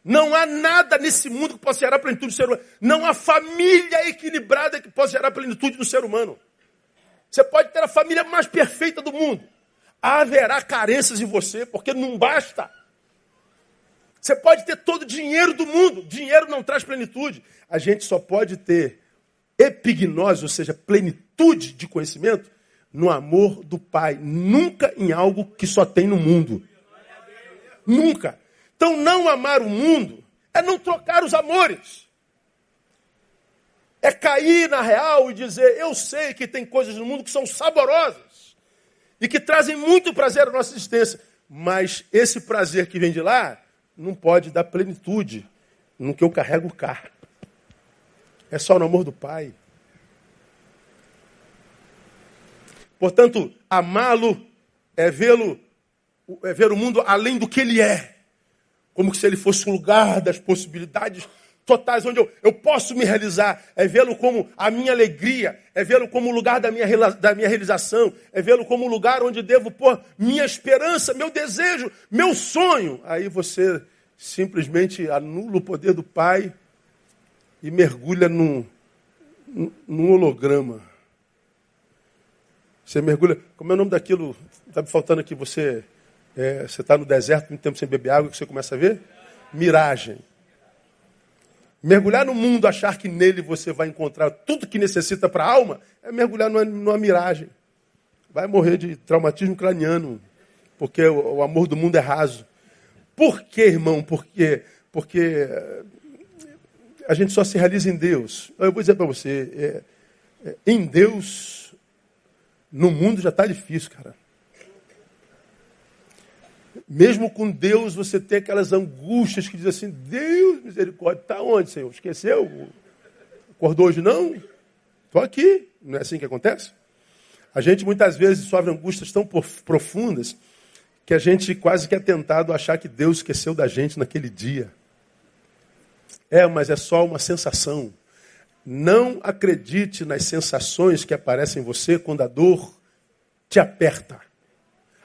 Não há nada nesse mundo que possa gerar plenitude no ser humano. Não há família equilibrada que possa gerar plenitude no ser humano. Você pode ter a família mais perfeita do mundo. Haverá carências em você, porque não basta. Você pode ter todo o dinheiro do mundo, dinheiro não traz plenitude. A gente só pode ter epignose, ou seja, plenitude de conhecimento, no amor do Pai, nunca em algo que só tem no mundo. Nunca. Então, não amar o mundo é não trocar os amores. É cair na real e dizer: eu sei que tem coisas no mundo que são saborosas e que trazem muito prazer à nossa existência, mas esse prazer que vem de lá não pode dar plenitude no que eu carrego cá. É só no amor do Pai. Portanto, amá-lo é vê-lo, é ver o mundo além do que ele é. Como se ele fosse um lugar das possibilidades totais, onde eu, eu posso me realizar. É vê-lo como a minha alegria, é vê-lo como o lugar da minha, da minha realização, é vê-lo como o lugar onde devo pôr minha esperança, meu desejo, meu sonho. Aí você simplesmente anula o poder do Pai e mergulha num, num holograma. Você mergulha. Como é o nome daquilo? Está me faltando aqui. Você é, você está no deserto, muito tempo sem beber água, que você começa a ver? Miragem. Mergulhar no mundo, achar que nele você vai encontrar tudo que necessita para a alma, é mergulhar numa, numa, miragem. Vai morrer de traumatismo craniano, porque o, o amor do mundo é raso. Por quê, irmão? Porque, porque a gente só se realiza em Deus. Eu vou dizer para você, é, é, em Deus, no mundo já está difícil, cara. Mesmo com Deus, você tem aquelas angústias que dizem assim: Deus, misericórdia, está onde, Senhor? Esqueceu? Acordou hoje não? Estou aqui. Não é assim que acontece? A gente muitas vezes sofre angústias tão profundas que a gente quase que é tentado a achar que Deus esqueceu da gente naquele dia. É, mas é só uma sensação. Não acredite nas sensações que aparecem em você quando a dor te aperta.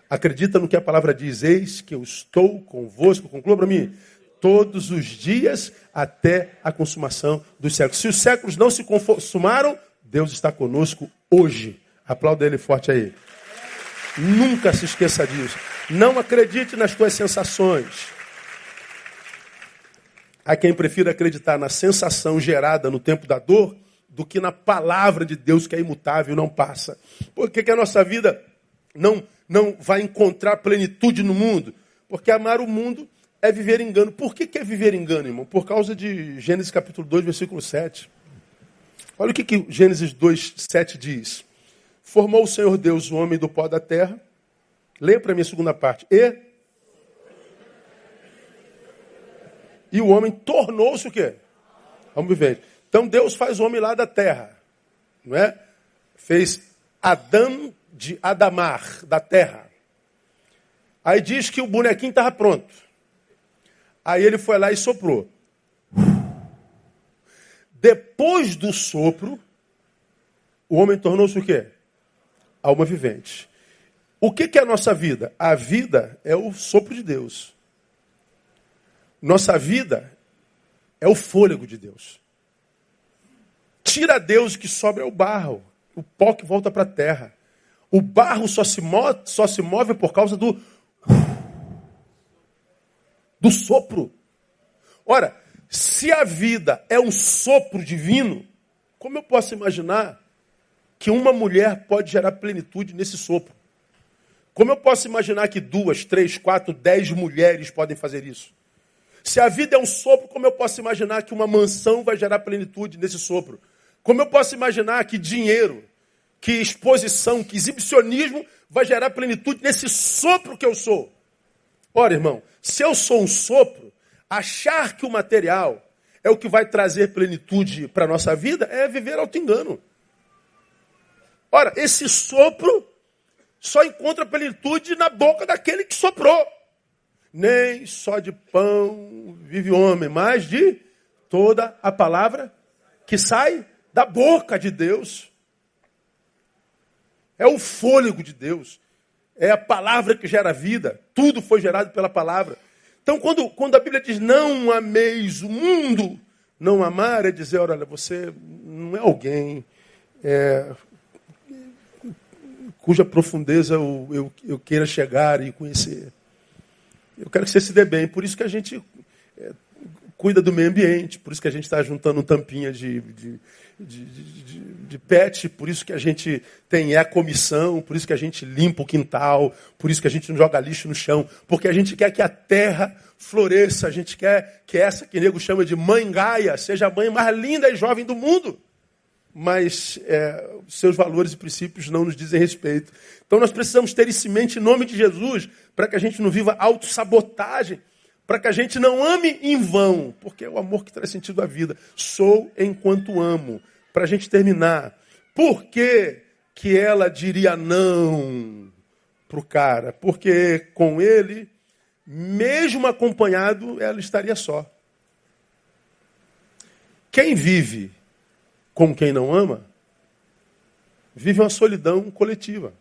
Acredita no que a palavra diz: Eis que eu estou convosco, conclua para mim, todos os dias até a consumação dos séculos. Se os séculos não se consumaram, Deus está conosco hoje. Aplauda ele forte aí. Nunca se esqueça disso. Não acredite nas tuas sensações. Há quem prefira acreditar na sensação gerada no tempo da dor do que na palavra de Deus que é imutável e não passa. Por que, que a nossa vida não, não vai encontrar plenitude no mundo? Porque amar o mundo é viver engano. Por que, que é viver engano, irmão? Por causa de Gênesis capítulo 2, versículo 7. Olha o que, que Gênesis 2, 7 diz. Formou o Senhor Deus o homem do pó da terra. Leia para mim a segunda parte. E. E o homem tornou-se o quê? Vamos ver. Então Deus faz o homem lá da terra. Não é? Fez Adão de Adamar, da terra. Aí diz que o bonequinho estava pronto. Aí ele foi lá e soprou. Depois do sopro, o homem tornou-se o quê? alma vivente. O que, que é a nossa vida? A vida é o sopro de Deus. Nossa vida é o fôlego de Deus. Tira Deus que sobra é o barro, o pó que volta para a terra. O barro só se, move, só se move por causa do do sopro. Ora, se a vida é um sopro divino, como eu posso imaginar que uma mulher pode gerar plenitude nesse sopro. Como eu posso imaginar que duas, três, quatro, dez mulheres podem fazer isso? Se a vida é um sopro, como eu posso imaginar que uma mansão vai gerar plenitude nesse sopro? Como eu posso imaginar que dinheiro, que exposição, que exibicionismo vai gerar plenitude nesse sopro que eu sou? Ora, irmão, se eu sou um sopro, achar que o material é o que vai trazer plenitude para a nossa vida é viver auto-engano. Ora, esse sopro só encontra plenitude na boca daquele que soprou. Nem só de pão vive o homem, mas de toda a palavra que sai da boca de Deus. É o fôlego de Deus. É a palavra que gera vida. Tudo foi gerado pela palavra. Então, quando, quando a Bíblia diz não ameis o mundo, não amar é dizer, olha, você não é alguém é, cuja profundeza eu, eu, eu, queira chegar e conhecer. Eu quero que você se dê bem. Por isso que a gente é, cuida do meio ambiente, por isso que a gente está juntando tampinha de, de, de, de, de pet, por isso que a gente tem a comissão, por isso que a gente limpa o quintal, por isso que a gente não joga lixo no chão, porque a gente quer que a terra floresça, a gente quer que essa que o nego chama de mãe Gaia seja a mãe mais linda e jovem do mundo. Mas é, seus valores e princípios não nos dizem respeito. Então nós precisamos ter isso em mente em nome de Jesus, para que a gente não viva autossabotagem para que a gente não ame em vão, porque é o amor que traz sentido à vida. Sou enquanto amo. Para a gente terminar, por que, que ela diria não para o cara? Porque com ele, mesmo acompanhado, ela estaria só. Quem vive com quem não ama, vive uma solidão coletiva.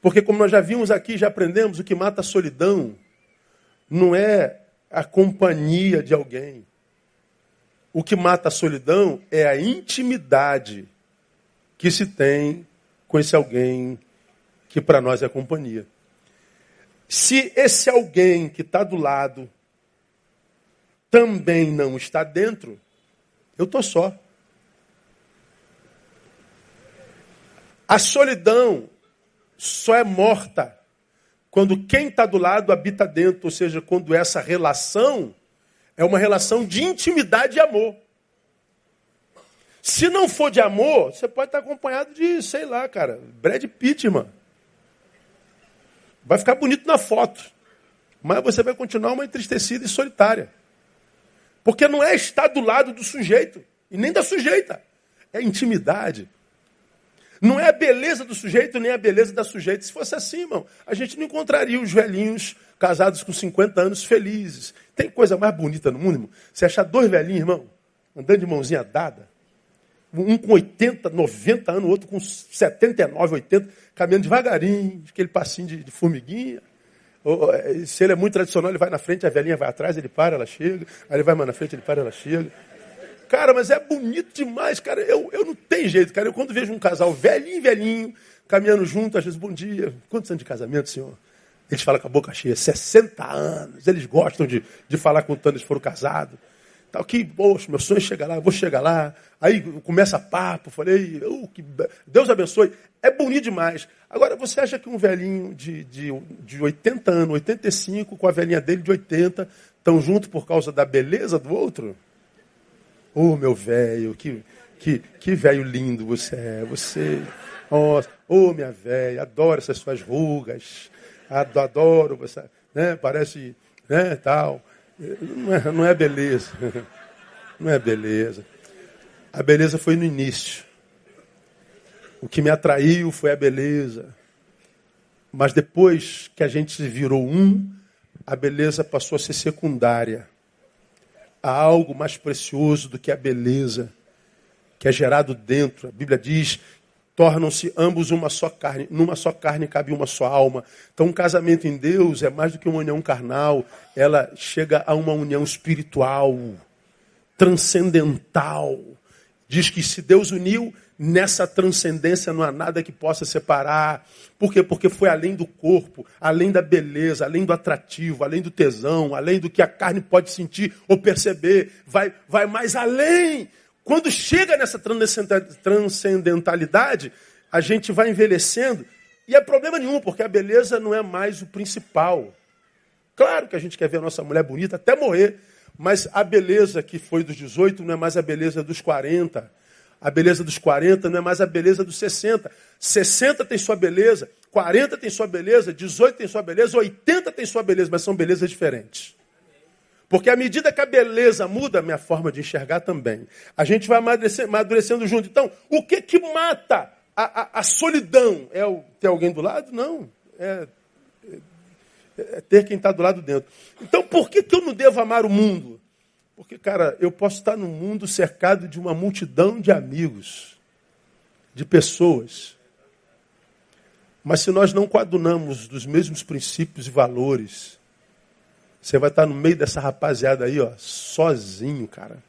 Porque, como nós já vimos aqui, já aprendemos, o que mata a solidão não é a companhia de alguém. O que mata a solidão é a intimidade que se tem com esse alguém que para nós é companhia. Se esse alguém que está do lado também não está dentro, eu estou só. A solidão só é morta quando quem está do lado habita dentro, ou seja, quando essa relação é uma relação de intimidade e amor. Se não for de amor, você pode estar acompanhado de, sei lá, cara, Brad Pitt, mano. Vai ficar bonito na foto, mas você vai continuar uma entristecida e solitária. Porque não é estar do lado do sujeito, e nem da sujeita. É intimidade, não é a beleza do sujeito nem a beleza da sujeita. Se fosse assim, irmão, a gente não encontraria os velhinhos casados com 50 anos felizes. Tem coisa mais bonita no mundo, irmão? Você achar dois velhinhos, irmão, andando de mãozinha dada, um com 80, 90 anos, outro com 79, 80, caminhando devagarinho, aquele passinho de, de formiguinha. É, se ele é muito tradicional, ele vai na frente, a velhinha vai atrás, ele para, ela chega. Aí ele vai mais na frente, ele para, ela chega. Cara, mas é bonito demais, cara. Eu, eu não tenho jeito, cara. Eu quando vejo um casal velhinho, velhinho, caminhando junto, às vezes, bom dia. Quantos anos de casamento, senhor? Eles falam com a boca cheia, 60 anos. Eles gostam de, de falar quando eles foram casados. Tal, que, poxa, meu sonho é chegar lá, vou chegar lá. Aí começa papo, falei, oh, que... Deus abençoe. É bonito demais. Agora, você acha que um velhinho de, de, de 80 anos, 85, com a velhinha dele de 80, estão juntos por causa da beleza do outro? Ô, oh, meu velho, que, que, que velho lindo você é. Você, ô, oh, minha velha, adoro essas suas rugas. Adoro você, né? Parece, né, tal. Não é, não é beleza. Não é beleza. A beleza foi no início. O que me atraiu foi a beleza. Mas depois que a gente virou um, a beleza passou a ser secundária há algo mais precioso do que a beleza que é gerado dentro. A Bíblia diz: tornam-se ambos uma só carne, numa só carne cabe uma só alma. Então, um casamento em Deus é mais do que uma união carnal, ela chega a uma união espiritual, transcendental. Diz que se Deus uniu, nessa transcendência não há nada que possa separar. Por quê? Porque foi além do corpo, além da beleza, além do atrativo, além do tesão, além do que a carne pode sentir ou perceber. Vai, vai mais além. Quando chega nessa transcendentalidade, a gente vai envelhecendo e é problema nenhum, porque a beleza não é mais o principal. Claro que a gente quer ver a nossa mulher bonita até morrer, mas a beleza que foi dos 18 não é mais a beleza dos 40 a beleza dos 40 não é mais a beleza dos 60. 60 tem sua beleza, 40 tem sua beleza, 18 tem sua beleza, 80 tem sua beleza, mas são belezas diferentes. Porque à medida que a beleza muda, a minha forma de enxergar também. A gente vai amadurecendo, amadurecendo junto. Então, o que que mata a, a, a solidão? É o, ter alguém do lado? Não. É, é, é ter quem está do lado dentro. Então, por que, que eu não devo amar o mundo? Porque, cara, eu posso estar no mundo cercado de uma multidão de amigos, de pessoas. Mas se nós não coadunamos dos mesmos princípios e valores, você vai estar no meio dessa rapaziada aí, ó, sozinho, cara.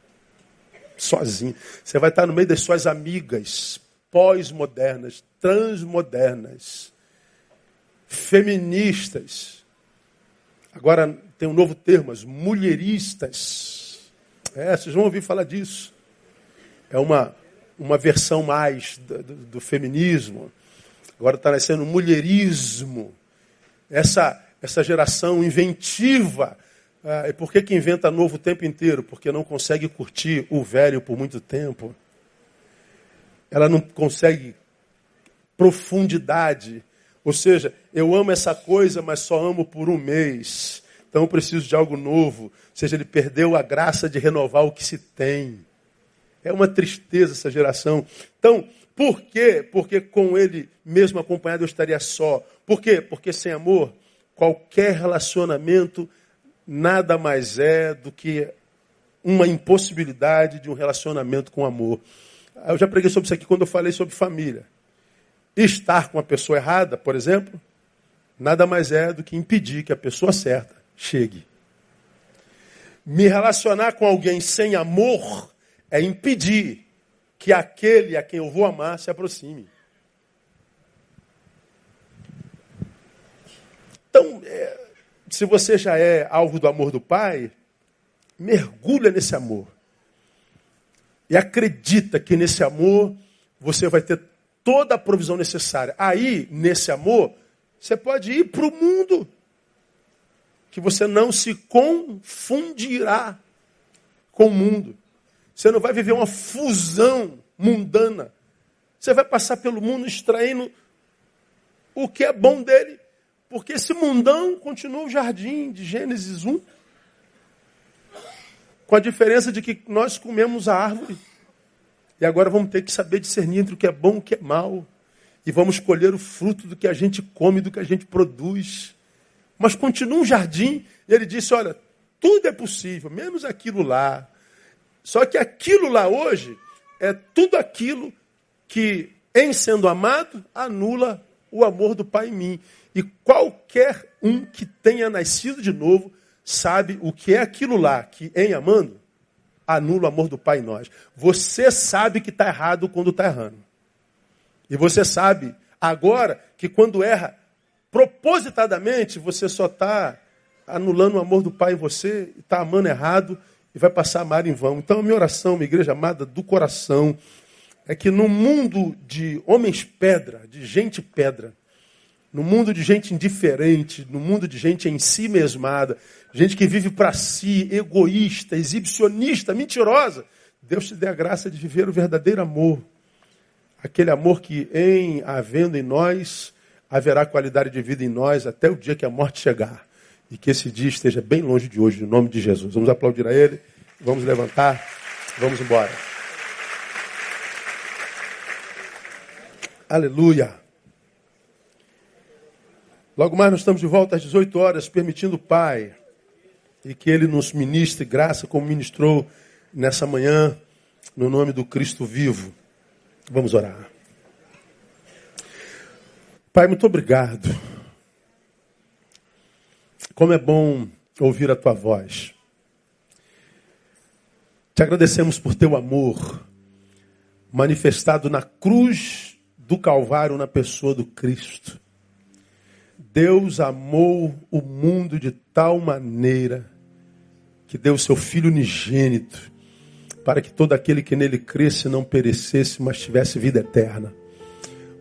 Sozinho. Você vai estar no meio das suas amigas pós-modernas, transmodernas, feministas. Agora tem um novo termo, as mulheristas. É, vocês vão ouvir falar disso. É uma, uma versão mais do, do, do feminismo. Agora está nascendo mulherismo. Essa, essa geração inventiva. Ah, e por que, que inventa novo o tempo inteiro? Porque não consegue curtir o velho por muito tempo. Ela não consegue profundidade. Ou seja, eu amo essa coisa, mas só amo por um mês. Então eu preciso de algo novo. Ou seja, ele perdeu a graça de renovar o que se tem. É uma tristeza essa geração. Então, por quê? Porque com ele mesmo acompanhado eu estaria só. Por quê? Porque sem amor, qualquer relacionamento nada mais é do que uma impossibilidade de um relacionamento com amor. Eu já preguei sobre isso aqui quando eu falei sobre família. Estar com a pessoa errada, por exemplo, nada mais é do que impedir que a pessoa certa chegue. Me relacionar com alguém sem amor é impedir que aquele a quem eu vou amar se aproxime. Então, é, se você já é alvo do amor do Pai, mergulha nesse amor. E acredita que nesse amor você vai ter toda a provisão necessária. Aí, nesse amor, você pode ir para o mundo. Que você não se confundirá com o mundo. Você não vai viver uma fusão mundana. Você vai passar pelo mundo extraindo o que é bom dele. Porque esse mundão continua o jardim de Gênesis 1. Com a diferença de que nós comemos a árvore. E agora vamos ter que saber discernir entre o que é bom e o que é mal. E vamos colher o fruto do que a gente come, do que a gente produz. Mas continua um jardim. E ele disse: Olha, tudo é possível, menos aquilo lá. Só que aquilo lá hoje é tudo aquilo que, em sendo amado, anula o amor do Pai em mim. E qualquer um que tenha nascido de novo sabe o que é aquilo lá que, em amando, anula o amor do Pai em nós. Você sabe que está errado quando está errando. E você sabe agora que quando erra propositadamente, você só está anulando o amor do Pai em você, está amando errado e vai passar a amar em vão. Então, a minha oração, minha igreja amada do coração, é que no mundo de homens pedra, de gente pedra, no mundo de gente indiferente, no mundo de gente em si mesmada, gente que vive para si, egoísta, exibicionista, mentirosa, Deus te dê a graça de viver o verdadeiro amor. Aquele amor que, em havendo em nós, haverá qualidade de vida em nós até o dia que a morte chegar e que esse dia esteja bem longe de hoje, no nome de Jesus. Vamos aplaudir a Ele, vamos levantar, vamos embora. Aleluia. Logo mais nós estamos de volta às 18 horas, permitindo o Pai e que Ele nos ministre graça como ministrou nessa manhã, no nome do Cristo vivo. Vamos orar. Pai, muito obrigado como é bom ouvir a tua voz. Te agradecemos por teu amor manifestado na cruz do Calvário na pessoa do Cristo. Deus amou o mundo de tal maneira que deu seu Filho unigênito para que todo aquele que nele cresce não perecesse, mas tivesse vida eterna.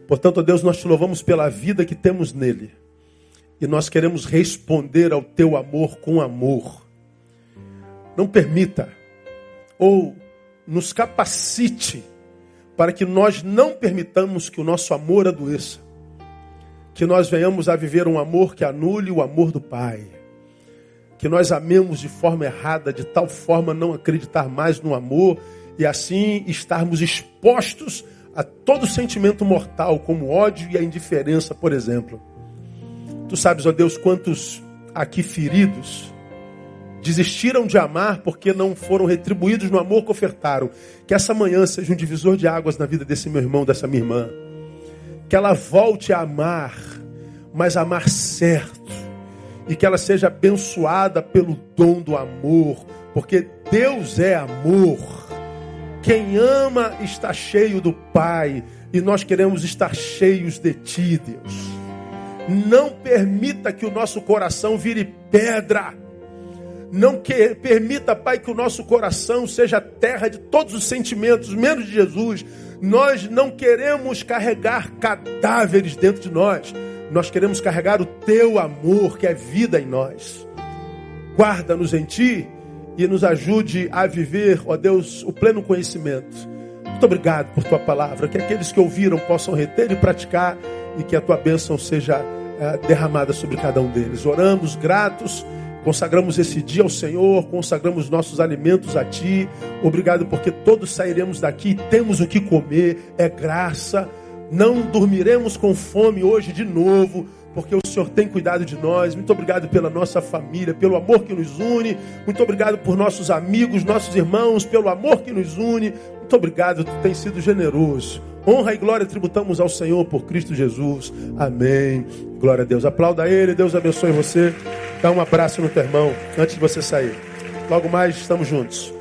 Portanto, Deus, nós te louvamos pela vida que temos nele e nós queremos responder ao teu amor com amor. Não permita ou nos capacite para que nós não permitamos que o nosso amor adoeça. Que nós venhamos a viver um amor que anule o amor do Pai. que nós amemos de forma errada, de tal forma não acreditar mais no amor e assim estarmos expostos a todo sentimento mortal, como ódio e a indiferença, por exemplo. Tu sabes, ó Deus, quantos aqui feridos desistiram de amar porque não foram retribuídos no amor que ofertaram. Que essa manhã seja um divisor de águas na vida desse meu irmão, dessa minha irmã. Que ela volte a amar, mas amar certo. E que ela seja abençoada pelo dom do amor, porque Deus é amor. Quem ama está cheio do Pai e nós queremos estar cheios de Ti, Deus. Não permita que o nosso coração vire pedra. Não que, permita, Pai, que o nosso coração seja terra de todos os sentimentos, menos de Jesus. Nós não queremos carregar cadáveres dentro de nós. Nós queremos carregar o Teu amor, que é vida em nós. Guarda-nos em Ti e nos ajude a viver, ó Deus, o pleno conhecimento. Muito obrigado por tua palavra. Que aqueles que ouviram possam reter e praticar e que a tua bênção seja é, derramada sobre cada um deles. Oramos gratos, consagramos esse dia ao Senhor, consagramos nossos alimentos a ti. Obrigado porque todos sairemos daqui e temos o que comer, é graça. Não dormiremos com fome hoje de novo porque o Senhor tem cuidado de nós. Muito obrigado pela nossa família, pelo amor que nos une. Muito obrigado por nossos amigos, nossos irmãos, pelo amor que nos une. Muito obrigado, tu tens sido generoso. Honra e glória tributamos ao Senhor por Cristo Jesus. Amém. Glória a Deus. Aplauda Ele. Deus abençoe você. Dá um abraço no teu irmão antes de você sair. Logo mais estamos juntos.